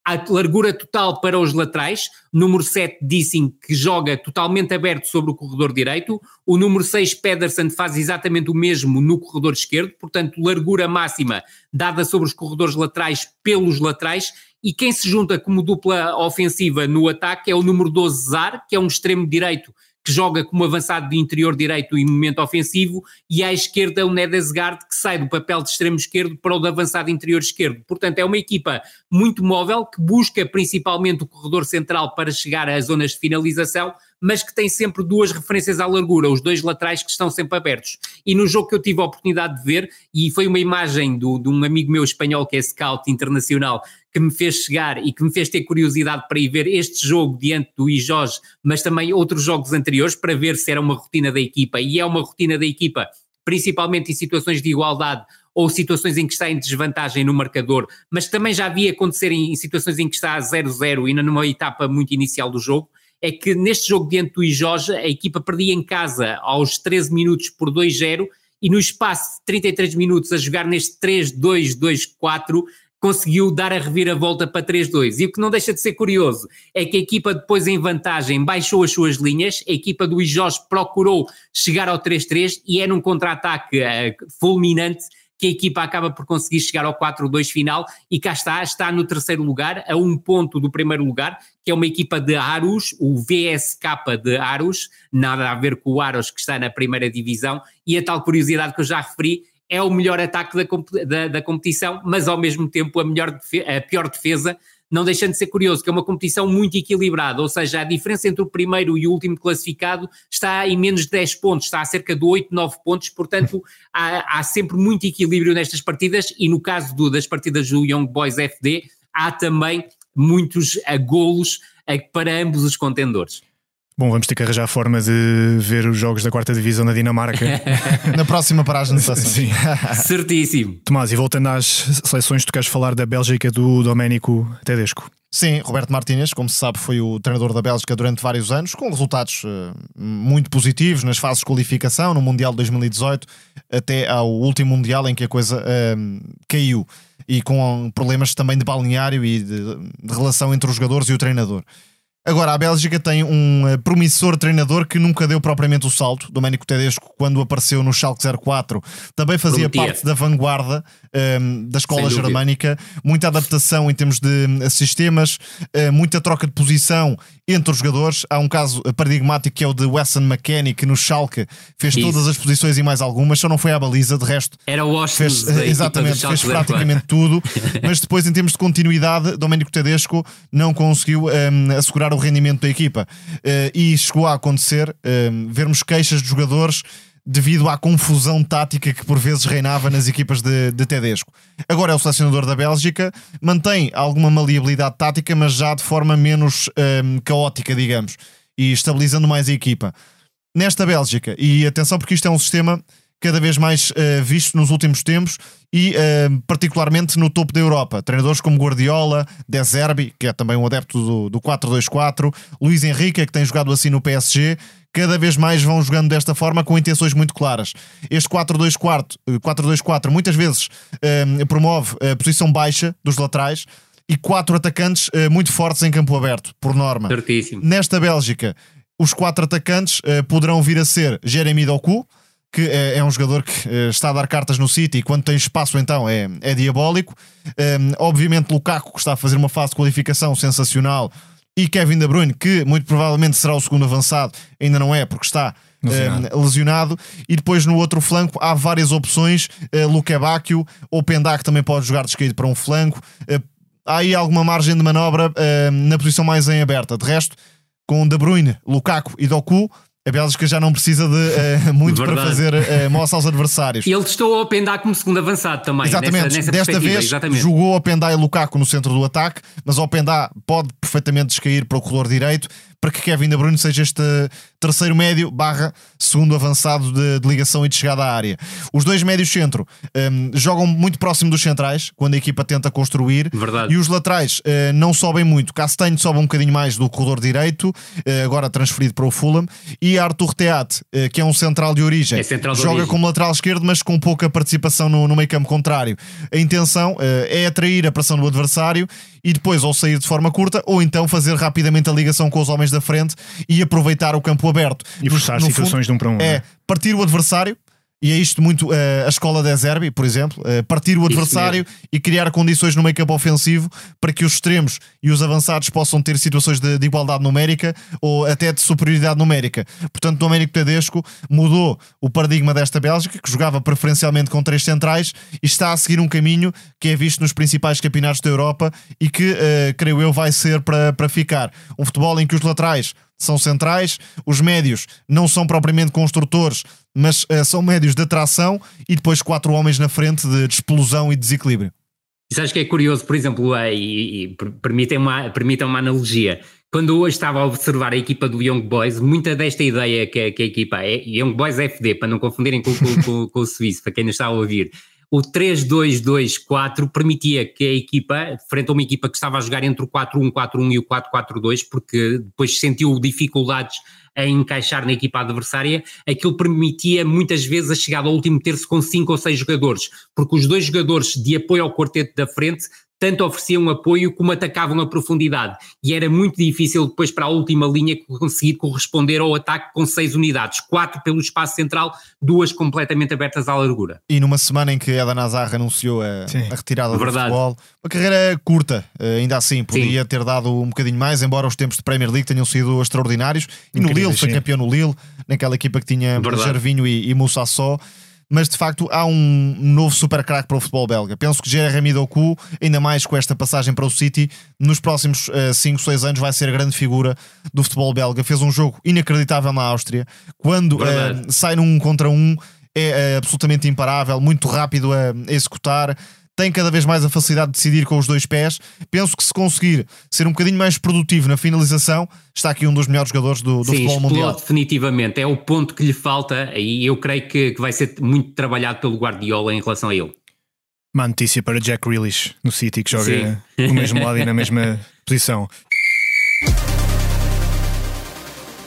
a largura total para os laterais, número 7 Dissing que joga totalmente aberto sobre o corredor direito, o número 6 Pedersen faz exatamente o mesmo no corredor esquerdo, portanto largura máxima dada sobre os corredores laterais pelos laterais, e quem se junta como dupla ofensiva no ataque é o número 12 Zar, que é um extremo direito que joga como avançado de interior direito e momento ofensivo, e à esquerda o Nedesgaard, que sai do papel de extremo esquerdo para o de avançado interior esquerdo. Portanto, é uma equipa muito móvel, que busca principalmente o corredor central para chegar às zonas de finalização, mas que tem sempre duas referências à largura, os dois laterais que estão sempre abertos. E no jogo que eu tive a oportunidade de ver, e foi uma imagem do, de um amigo meu espanhol que é scout internacional, que me fez chegar e que me fez ter curiosidade para ir ver este jogo diante do IJOS, mas também outros jogos anteriores, para ver se era uma rotina da equipa, e é uma rotina da equipa, principalmente em situações de igualdade, ou situações em que está em desvantagem no marcador, mas também já vi acontecer em, situações em que está a 0-0 e numa etapa muito inicial do jogo, é que neste jogo diante do Ijoja, a equipa perdia em casa aos 13 minutos por 2-0 e no espaço de 33 minutos a jogar neste 3-2-2-4 conseguiu dar a reviravolta para 3-2. E o que não deixa de ser curioso é que a equipa depois em vantagem baixou as suas linhas, a equipa do Ijós procurou chegar ao 3-3 e é num contra-ataque uh, fulminante que a equipa acaba por conseguir chegar ao 4-2 final. E cá está, está no terceiro lugar, a um ponto do primeiro lugar, que é uma equipa de Arus, o VSK de Arus, nada a ver com o Aros que está na primeira divisão, e a tal curiosidade que eu já referi, é o melhor ataque da, da, da competição, mas ao mesmo tempo a, melhor, a pior defesa, não deixando de ser curioso, que é uma competição muito equilibrada, ou seja, a diferença entre o primeiro e o último classificado está em menos de 10 pontos, está a cerca de 8, 9 pontos, portanto há, há sempre muito equilíbrio nestas partidas e no caso do, das partidas do Young Boys FD há também muitos golos para ambos os contendores. Bom, vamos ter que arranjar a forma de ver os jogos da quarta divisão na Dinamarca. na próxima paragem de Sim. Certíssimo. Tomás, e voltando às seleções, tu queres falar da Bélgica do Doménico Tedesco? Sim, Roberto Martínez, como se sabe, foi o treinador da Bélgica durante vários anos, com resultados uh, muito positivos nas fases de qualificação, no Mundial de 2018, até ao último Mundial em que a coisa uh, caiu, e com problemas também de balneário e de, de relação entre os jogadores e o treinador. Agora, a Bélgica tem um uh, promissor treinador que nunca deu propriamente o salto. Domenico Tedesco, quando apareceu no Schalke 04, também fazia Prometia. parte da vanguarda um, ehm, da escola germânica. Muita adaptação em termos de uh, sistemas, uh, muita troca de posição entre os jogadores. Há um caso paradigmático que é o de Wesson McKennie, que no Schalke fez Isso. todas as posições e mais algumas, só não foi à baliza, de resto. Era o fez, Exatamente, fez praticamente tudo. Mas depois, em termos de continuidade, Domenico Tedesco não conseguiu um, ehm, assegurar o rendimento da equipa. Uh, e chegou a acontecer uh, vermos queixas de jogadores devido à confusão tática que por vezes reinava nas equipas de, de Tedesco. Agora é o selecionador da Bélgica, mantém alguma maleabilidade tática, mas já de forma menos um, caótica, digamos, e estabilizando mais a equipa. Nesta Bélgica, e atenção porque isto é um sistema cada vez mais uh, visto nos últimos tempos e uh, particularmente no topo da Europa. Treinadores como Guardiola, De Zerbi, que é também um adepto do, do 4-2-4, Luís Henrique, que tem jogado assim no PSG, cada vez mais vão jogando desta forma com intenções muito claras. Este 4-2-4 muitas vezes uh, promove a posição baixa dos laterais e quatro atacantes muito fortes em campo aberto, por norma. Certíssimo. Nesta Bélgica, os quatro atacantes poderão vir a ser Jeremy Doku, que é, é, um jogador que uh, está a dar cartas no City e quando tem espaço então é, é diabólico. Um, ehm, obviamente Lukaku que está a fazer uma fase de qualificação sensacional e Kevin De Bruyne que muito provavelmente será o segundo avançado, ainda não é porque está lesionado. Um, ehm, lesionado. E depois no outro flanco há várias opções, uh, Luke Bacchio ou Pendak também pode jogar descaído para um flanco. Uh, há aí alguma margem de manobra uh, na posição mais em aberta. De resto, com De Bruyne, Lukaku e Doku A Bélgica já não precisa de uh, muito Verdade. para fazer uh, moça aos adversários. E ele testou o Opendá como segundo avançado também. Exatamente, nessa, nessa desta vez exatamente. jogou Opendá e Lukaku no centro do ataque, mas Opendá pode perfeitamente descair para o corredor direito para que Kevin De Bruyne seja este terceiro médio barra segundo avançado de, de ligação e de chegada à área. Os dois médios centro um, jogam muito próximo dos centrais quando a equipa tenta construir Verdade. e os laterais uh, não sobem muito. Castanho sobe um bocadinho mais do corredor direito, uh, agora transferido para o Fulham, e Arthur Teat, uh, que é um central de origem, É central de joga origem. como lateral esquerdo, mas com pouca participação no, no meio campo contrário. A intenção é atrair a pressão do adversário e depois ou sair de forma curta ou então fazer rapidamente a ligação com os homens da frente e aproveitar o campo aberto. E forçar situações de um para um. É né? partir o adversário. E é isto muito uh, a escola de Zerbi, por exemplo, uh, partir o adversário e criar condições no make-up ofensivo para que os extremos e os avançados possam ter situações de, de igualdade numérica ou até de superioridade numérica. Portanto, Domenico Tedesco mudou o paradigma desta Bélgica, que jogava preferencialmente com três centrais e está a seguir um caminho que é visto nos principais campeonatos da Europa e que, uh, creio eu, vai ser para, para ficar. Um futebol em que os laterais são centrais, os médios não são propriamente construtores, mas uh, são médios de atração e depois quatro homens na frente de, de explosão e desequilíbrio. Isso acho que é curioso, por exemplo, eh, e, e permitem uma, permitem uma analogia. Quando hoje estava a observar a equipa do Young Boys, muita desta ideia que, que a equipa é Young Boys FD, para não confundirem com, com, com, com o Suíço, para quem não está a ouvir. O 3-2-2-4 permitia que a equipa, frente a uma equipa que estava a jogar entre o 4-1-4-1 e o 4-4-2, porque depois sentiu dificuldades a encaixar na equipa adversária, aquilo permitia muitas vezes a chegada ao último terço com cinco ou seis jogadores, porque os dois jogadores de apoio ao quarteto da frente tanto ofereciam apoio como atacavam a profundidade. E era muito difícil depois para a última linha conseguir corresponder ao ataque com seis unidades, quatro pelo espaço central, duas completamente abertas à largura. E numa semana em que Eden Hazard anunciou a, a retirada Verdade. do futebol, uma carreira curta, eh, ainda assim, podia Sim. ter dado um bocadinho mais, embora os tempos de Premier League tenham sido extraordinários. E no Incríveis, Lille, foi campeão no Lille, naquela equipa que tinha Verdade. Gervinho e, e Moussa só. Mas de facto há um novo super craque para o futebol belga. Penso que Jeremy Doku, ainda mais com esta passagem para o City, nos próximos 5, 6 anos vai ser a grande figura do futebol belga. Fez um jogo inacreditável na Áustria. Quando eh, sai num contra um, é eh, absolutamente imparável, muito rápido a executar. Tem cada vez mais a facilidade de decidir com os dois pés. Penso que se conseguir ser um bocadinho mais produtivo na finalização, está aqui um dos melhores jogadores do, do Sim, futebol explode mundial. definitivamente. É o ponto que lhe falta e eu creio que, que vai ser muito trabalhado pelo Guardiola em relação a ele. Má notícia para Jack Grealish no City, que joga Sim. no mesmo lado e na mesma posição.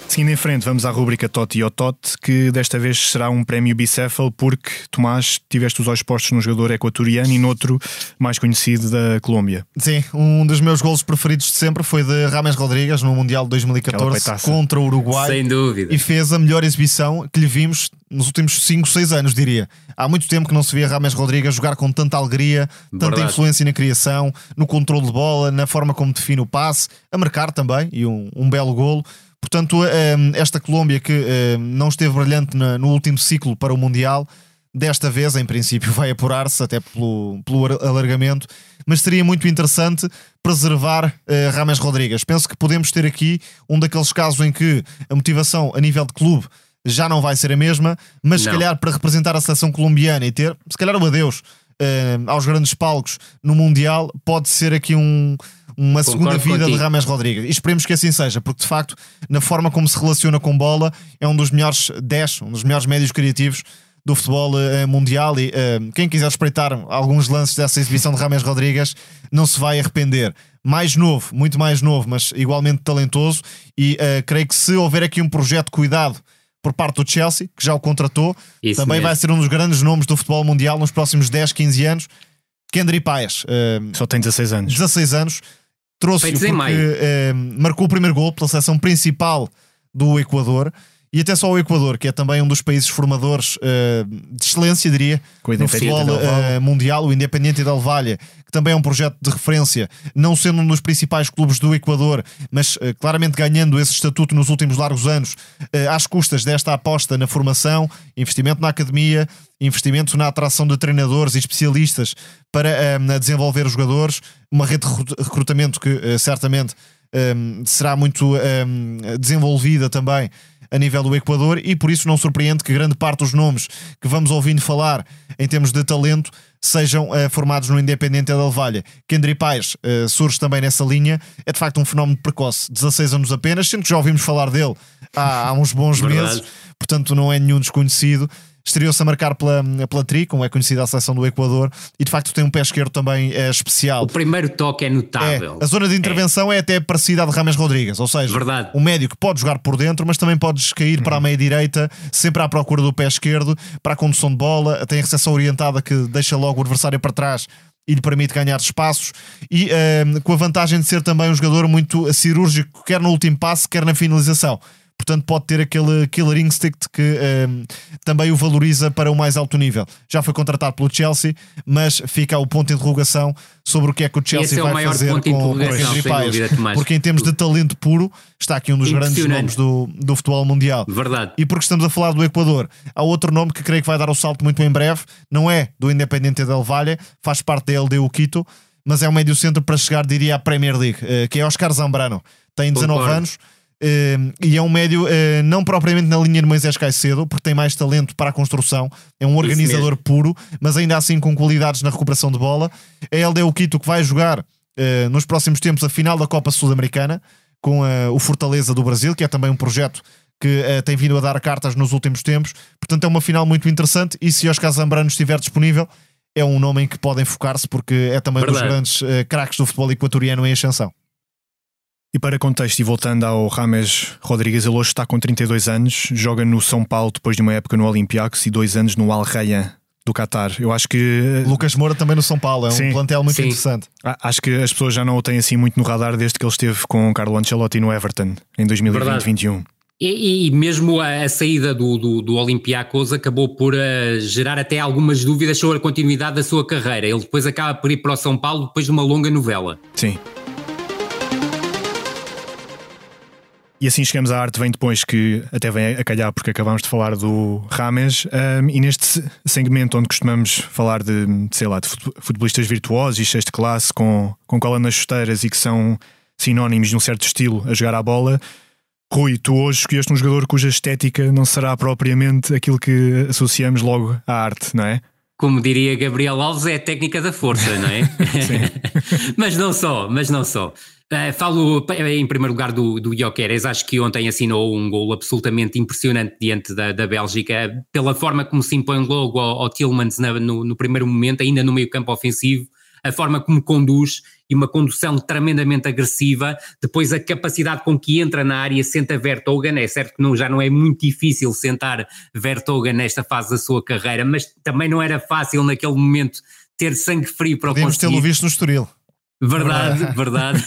Seguindo em frente, vamos à rubrica Totti ou Totti, que desta vez será um prémio bicéfalo, porque Tomás tiveste os olhos postos num jogador equatoriano e noutro mais conhecido da Colômbia. Sim, um dos meus golos preferidos de sempre foi de Rames Rodrigues no Mundial de Aquela 2014 peitaça. contra o Uruguai. Sem dúvida. e fez a melhor exibição que lhe vimos nos últimos 5, 6 anos, diria. Há muito tempo que não se via Rames Rodrigues jogar com tanta alegria, tanta Verdade. influência na criação, no controle de bola, na forma como define o passe, a marcar também, e um, um belo golo. Portanto, hum, esta Colômbia que hum, não esteve brilhante no último ciclo para o Mundial, desta vez, em princípio, vai apurar-se até pelo, pelo ar- alargamento, mas seria muito interessante preservar eh, Rames Rodrigues. Penso que podemos ter aqui um daqueles casos em que a motivação a nível de clube já não vai ser a mesma, mas se Não. calhar para representar a seleção colombiana e ter, se calhar, o adeus eh, aos grandes palcos no Mundial, pode ser aqui um- uma segunda vida de contigo. Rames Rodrigues. E esperemos que assim seja, porque de facto, na forma como se relaciona com bola, é um dos melhores 10, um dos melhores médios criativos do futebol eh, mundial. E eh, quem quiser espreitar alguns lances dessa exibição de Rames Rodrigues não se vai arrepender. Mais novo, muito mais novo, mas igualmente talentoso. E eh, creio que se houver aqui um projeto cuidado por parte do Chelsea, que já o contratou, Isso também mesmo. vai ser um dos grandes nomes do futebol mundial nos próximos 10, 15 anos. Kendry Paes, Só tem 16 anos. 16 anos, em porque eh, marcou o primeiro gol pela seleção principal do Equador e até só o Equador, que é também um dos países formadores eh, de excelência, diria, no futebol eh, mundial, o Independiente del Valle, que também é um projeto de referência, não sendo um dos principais clubes do Equador, mas eh, claramente ganhando esse estatuto nos últimos largos anos, às custas desta aposta na formação, investimento na academia, investimento na atração de treinadores e especialistas para desenvolver os jogadores, uma rede de recru- recrutamento que certamente será muito desenvolvida também a nível do Equador e por isso não surpreende que grande parte dos nomes que vamos ouvindo falar em termos de talento sejam uh, formados no Independente Del Valle. Kendry Pais uh, surge também nessa linha, é de facto um fenómeno precoce, 16 anos apenas, sendo que já ouvimos falar dele há, há uns bons meses, portanto não é nenhum desconhecido estreou-se a marcar pela, pela Tri, como é conhecida a seleção do Equador, e de facto tem um pé esquerdo também é, especial. O primeiro toque é notável. É, a zona de intervenção é. é até parecida à de Rames Rodrigues, ou seja, Verdade. um médio que pode jogar por dentro, mas também podes cair para a meia direita, sempre à procura do pé esquerdo, para a condução de bola, tem a recepção orientada que deixa logo o adversário para trás e lhe permite ganhar espaços e uh, com a vantagem de ser também um jogador muito cirúrgico, quer no último passe, quer na finalização portanto pode ter aquele killer instinct que um, ehm, também o valoriza para o mais alto nível. Já foi contratado pelo Chelsea, mas fica o ponto de interrogação sobre o que é que o Chelsea é vai fazer com, o Henry porque em termos de talento puro está aqui um dos grandes nomes do, do futebol mundial. Verdade. E porque estamos a falar do Equador, há outro nome que creio que vai dar o salto muito em breve, não é do Independente del Valle, faz parte da LDU Quito, mas é um médio centro para chegar, diria, à Premier League, eh, que é Oscar Zambrano. Tem 19 Concordo. anos Uh, e é um médio uh, não propriamente na linha de Moisés Caicedo, porque tem mais talento para a construção, é um organizador puro, mas ainda assim com qualidades na recuperação de bola. É ele o Quito que vai jogar uh, nos próximos tempos a final da Copa Sul-Americana com o Fortaleza do Brasil, que é também um projeto que tem vindo a dar cartas nos últimos tempos. Portanto, é uma final muito interessante. E se Oscar Zambrano estiver disponível, é um nome em que podem focar-se, porque é também Verdade. um dos grandes craques do futebol equatoriano em ascensão. E para contexto, e voltando ao Rames Rodrigues, ele hoje está com 32 anos, joga no São Paulo depois de uma época no Olympiacos e dois anos no Al Rayyan do Qatar. Eu acho que. Lucas Moura também no São Paulo, é Sim. um plantel muito Sim. interessante. Acho que as pessoas já não o têm assim muito no radar desde que ele esteve com Carlo Ancelotti no Everton em 2020-2021. E, e, mesmo a, a saída do, do, do Olympiacos acabou por uh, gerar até algumas dúvidas sobre a continuidade da sua carreira. Ele depois acaba por ir para o São Paulo depois de uma longa novela. Sim. E assim chegamos à arte vem depois que até vem a calhar porque acabamos de falar do Rames um, e neste segmento onde costumamos falar de, sei lá, de futebolistas virtuosos e de classe com, com cola nas chuteiras e que são sinónimos de um certo estilo a jogar a bola Rui, tu hoje escolheste um jogador cuja estética não será propriamente aquilo que associamos logo à arte, não é? Como diria Gabriel Alves, é a técnica da força, não é? Mas não só, mas não só. Uh, falo em primeiro lugar do, do Jokeres, acho que ontem assinou um gol absolutamente impressionante diante da, da Bélgica, pela forma como se impõe logo ao, ao Tillmans na, no, no, primeiro momento, ainda no meio campo ofensivo, a forma como conduz e uma condução tremendamente agressiva, depois a capacidade com que entra na área, senta Vertogen, é certo que não, já não é muito difícil sentar Vertogen nesta fase da sua carreira, mas também não era fácil naquele momento ter sangue frio para Podemos o conseguir. tê-lo visto no Estoril. Verdade, verdade.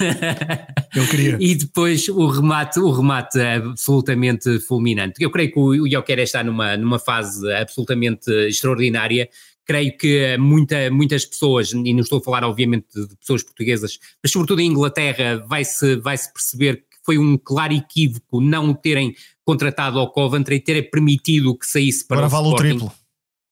Eu queria. E depois o remate, o remate absolutamente fulminante. Eu creio que o Joker está numa, numa fase absolutamente extraordinária. Creio que muita, muitas pessoas, e não estou a falar obviamente de pessoas portuguesas, mas sobretudo em Inglaterra, vai-se vai -se perceber que foi um claro equívoco não terem contratado ao Coventry e terem permitido que saísse para Agora o vale Sporting. o triplo.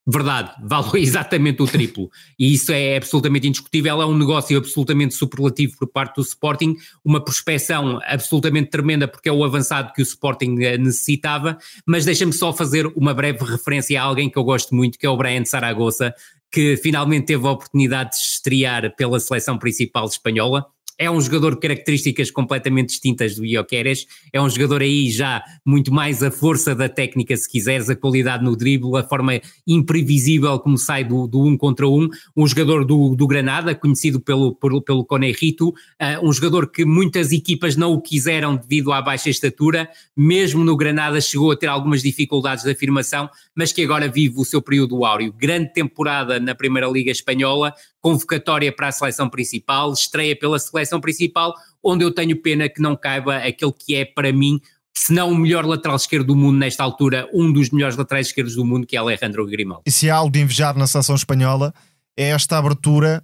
Verdade, vale exatamente o triplo. E isso é absolutamente indiscutível. É um negócio absolutamente superlativo por parte do Sporting, uma prospecção absolutamente tremenda, porque é o avançado que o Sporting eh, necessitava. Mas deixa-me só fazer uma breve referência a alguém que eu gosto muito, que é o Brian Saragossa, que finalmente teve a oportunidade de estrear pela seleção principal espanhola é um jogador de características completamente distintas do Ioqueres, é um jogador aí já muito mais a força da técnica, se quiseres, a qualidade no drible, a forma imprevisível como sai do, do um contra um, um jogador do, do Granada, conhecido pelo, pelo, pelo Conerrito, uh, um jogador que muitas equipas não o quiseram devido à baixa estatura, mesmo no Granada chegou a ter algumas dificuldades de afirmação, mas que agora vive o seu período áureo. Grande temporada na Primeira Liga Espanhola, convocatória para a seleção principal, estreia pela seleção principal, onde eu tenho pena que não caiba aquele que é para mim, se não o melhor lateral esquerdo do mundo nesta altura, um dos melhores laterais esquerdos do mundo, que é Alejandro Grimaldo. E se há algo de invejar na seleção espanhola, é esta abertura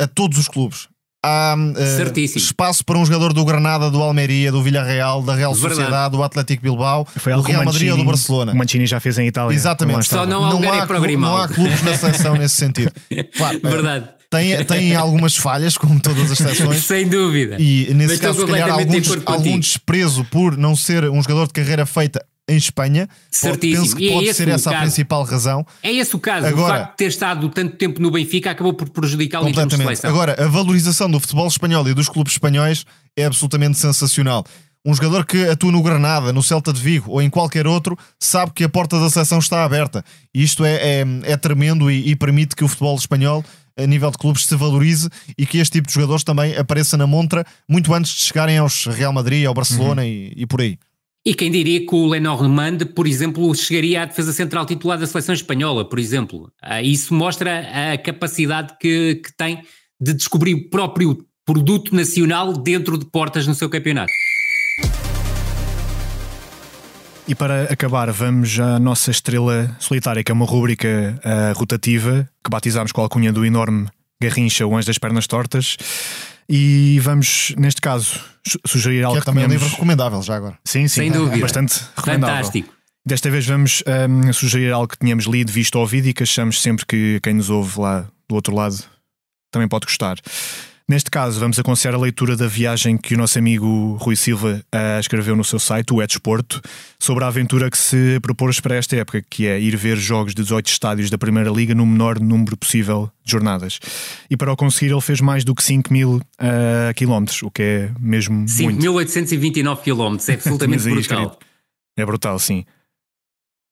a todos os clubes há uh, espaço para um jogador do Granada, do Almeria, do Villarreal, da Real Verdade. Sociedade, do Atlético Bilbao, do Real Madrid ou do Barcelona. O Mancini já fez em Itália. Exatamente. Só não há, não há, não há clubes na seleção nesse sentido. Claro, Verdade. Tem, tem algumas falhas, como todas as seleções. Sem dúvida. E nesse Mas caso, se calhar, algum, algum desprezo por não ser um jogador de carreira feita em Espanha. Certíssimo. Penso que é pode esse ser essa a caso. principal razão. É esse o caso. Agora- o facto de ter estado tanto tempo no Benfica acabou por prejudicá-lo em termos de seleção. Agora, a valorização do futebol espanhol e dos clubes espanhóis é absolutamente sensacional. Um jogador que atua no Granada, no Celta de Vigo ou em qualquer outro, sabe que a porta da seleção está aberta. Isto é, é, é tremendo e, e permite que o futebol espanhol, a nível de clubes, se valorize e que este tipo de jogadores também apareça na montra muito antes de chegarem aos Real Madrid, ao Barcelona Uhum. e, e por aí. E quem diria que o Lenormand, por exemplo, chegaria à defesa central titular da seleção espanhola, por exemplo. Ah, Isso mostra a capacidade que, que tem de descobrir o próprio produto nacional dentro de portas no seu campeonato. E para acabar, vamos à nossa estrela solitária, que é uma rúbrica ah, rotativa que batizámos com a alcunha do enorme Garrincha, o Anjo das Pernas Tortas. E vamos, neste caso, su- sugerir algo Que é que, também um tínhamos... livro recomendável já agora. Sim, sim, Sem dúvida. é bastante recomendável. Fantástico. Desta vez vamos ahm, sugerir algo que tínhamos lido, visto ou ouvido e que achamos sempre que quem nos ouve lá do outro lado também pode gostar. Neste caso, vamos aconselhar a leitura da viagem que o nosso amigo Rui Silva ah, escreveu no seu site, o É Desporto, sobre a aventura que se propôs para esta época, que é ir ver jogos de 18 estádios da Primeira Liga no menor número possível de jornadas. E para o conseguir, ele fez mais do que 5 mil ah, quilómetros, o que é mesmo muito. 5.829 km, é absolutamente brutal. escrito. É brutal, sim.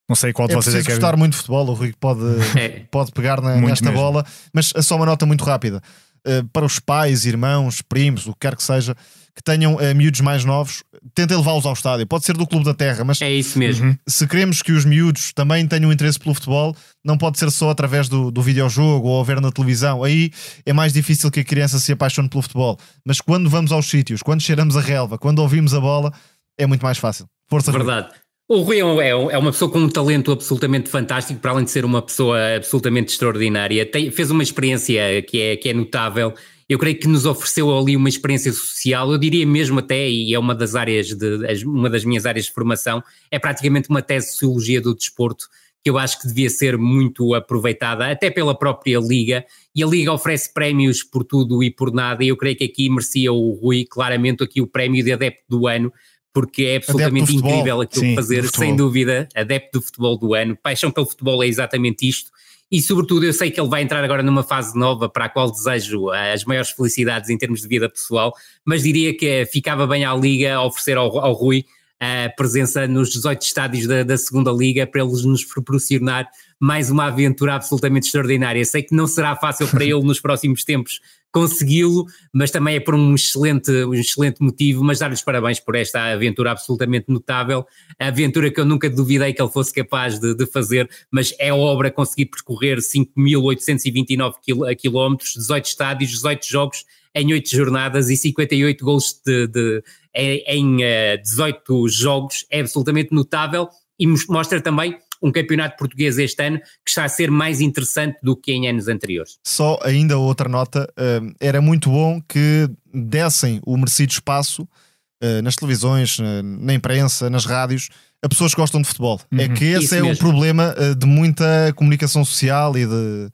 Não sei qual de É vocês é que gostar muito de futebol, o Rui pode, É. pode pegar na- nesta mesmo. bola, mas é só uma nota muito rápida. Uh, para os pais, irmãos, primos, o que quer que seja, que tenham uh, miúdos mais novos, tentem levá-los ao estádio. Pode ser do Clube da Terra, mas É isso mesmo. se queremos que os miúdos também tenham interesse pelo futebol, não pode ser só através do, do videojogo ou ver na televisão. Aí é mais difícil que a criança se apaixone pelo futebol. Mas quando vamos aos sítios, quando cheiramos a relva, quando ouvimos a bola, é muito mais fácil. Força. Verdade. O Rui é é é uma pessoa com um talento absolutamente fantástico, para além de ser uma pessoa absolutamente extraordinária. Tem- fez uma experiência que é, que é notável. Eu creio que nos ofereceu ali uma experiência social, eu diria mesmo até, e é uma das áreas, de, uma das minhas áreas de formação, é praticamente uma tese de sociologia do desporto que eu acho que devia ser muito aproveitada, até pela própria Liga, e a Liga oferece prémios por tudo e por nada, e eu creio que aqui merecia o Rui claramente aqui o prémio de adepto do ano, porque é absolutamente incrível aquilo Sim, que fazer, sem dúvida, adepto do futebol do ano, paixão pelo futebol é exatamente isto, e sobretudo eu sei que ele vai entrar agora numa fase nova para a qual desejo as maiores felicidades em termos de vida pessoal, mas diria que ficava bem à Liga oferecer ao, ao Rui a presença nos 18 estádios da, da segunda Liga para eles nos proporcionar mais uma aventura absolutamente extraordinária. Sei que não será fácil para ele nos próximos tempos consegui-lo, mas também é por um excelente, um excelente motivo, mas dar-lhes parabéns por esta aventura absolutamente notável, a aventura que eu nunca duvidei que ele fosse capaz de, de fazer, mas é obra conseguir percorrer 5.829 quil- quilómetros, 18 estádios, 18 jogos em 8 jornadas e 58 gols de, de, em, em eh, 18 jogos, é absolutamente notável e mos- mostra também um campeonato português este ano que está a ser mais interessante do que em anos anteriores. Só ainda outra nota, uh, era muito bom que dessem o merecido espaço uh, nas televisões, na imprensa, nas rádios, a pessoas que gostam de futebol. É que esse Isso é o mesmo. problema uh, de muita comunicação social e de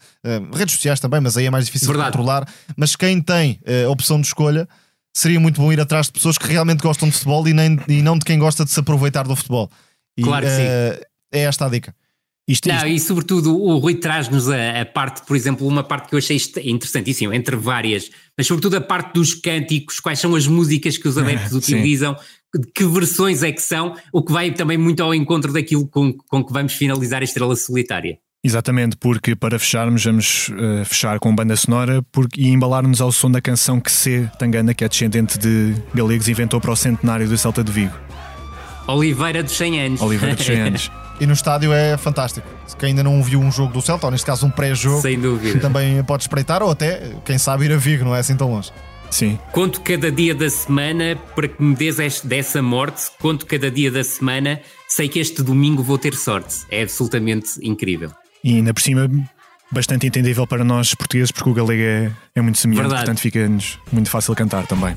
redes sociais também, mas aí é mais difícil Verdade. de controlar. Mas quem tem a opção de escolha, seria muito bom ir atrás de pessoas que realmente gostam de futebol e, nem, e não de quem gosta de se aproveitar do futebol. E, Claro que sim. uh, É esta a dica. Isto, Não, isto- e sobretudo o Rui traz-nos a, a parte, por exemplo, uma parte que eu achei interessantíssima, entre várias, mas sobretudo a parte dos cânticos, quais são as músicas que os adeptos utilizam, que versões é que são, o que vai também muito ao encontro daquilo com, com que vamos finalizar a Estrela Solitária. Exatamente, porque para fecharmos, vamos eh, fechar com banda sonora porque, e embalar-nos ao som da canção que C. Tangana, que é descendente de galegos, inventou para o centenário do Celta de Vigo, Oliveira dos 100 anos. Oliveira dos 100 anos. E no estádio é fantástico. Se quem ainda não viu um jogo do Celta, ou neste caso um pré-jogo, Sem dúvida. também pode espreitar, ou até, quem sabe, ir a Vigo, não é assim tão longe. Sim, Conto cada dia da semana para que me des este- dessa morte, conto cada dia da semana, sei que este domingo vou ter sorte. É absolutamente incrível. E ainda por cima, bastante entendível para nós portugueses, porque o galego é, é muito semelhante, Verdade. portanto fica-nos muito fácil cantar também.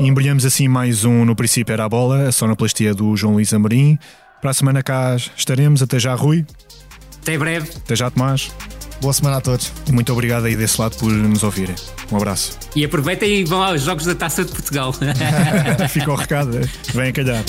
E embrulhamos assim mais um No Princípio Era a Bola, a sonoplastia do João Luís Amorim. Para a semana cá estaremos. Até já, Rui. Até breve. Até já, Tomás. Boa semana a todos. E muito obrigado aí desse lado por nos ouvirem. Um abraço. E aproveitem e vão aos Jogos da Taça de Portugal. Fica o recado. Vem a calhar.